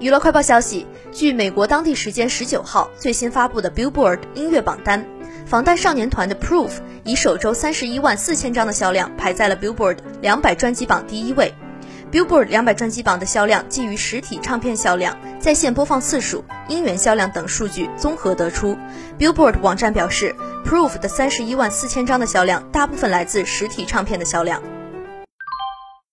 娱乐快报消息据美国当地时间十九号最新发布的 billboard 音乐榜单防弹少年团的 proof 以首周三十一万四千张的销量排在了 billboard 两百专辑榜第一位。Billboard 两百专辑榜的销量基于实体唱片销量在线播放次数音源销量等数据综合得出。Billboard 网站表示 proof 的三十一万四千张的销量大部分来自实体唱片的销量。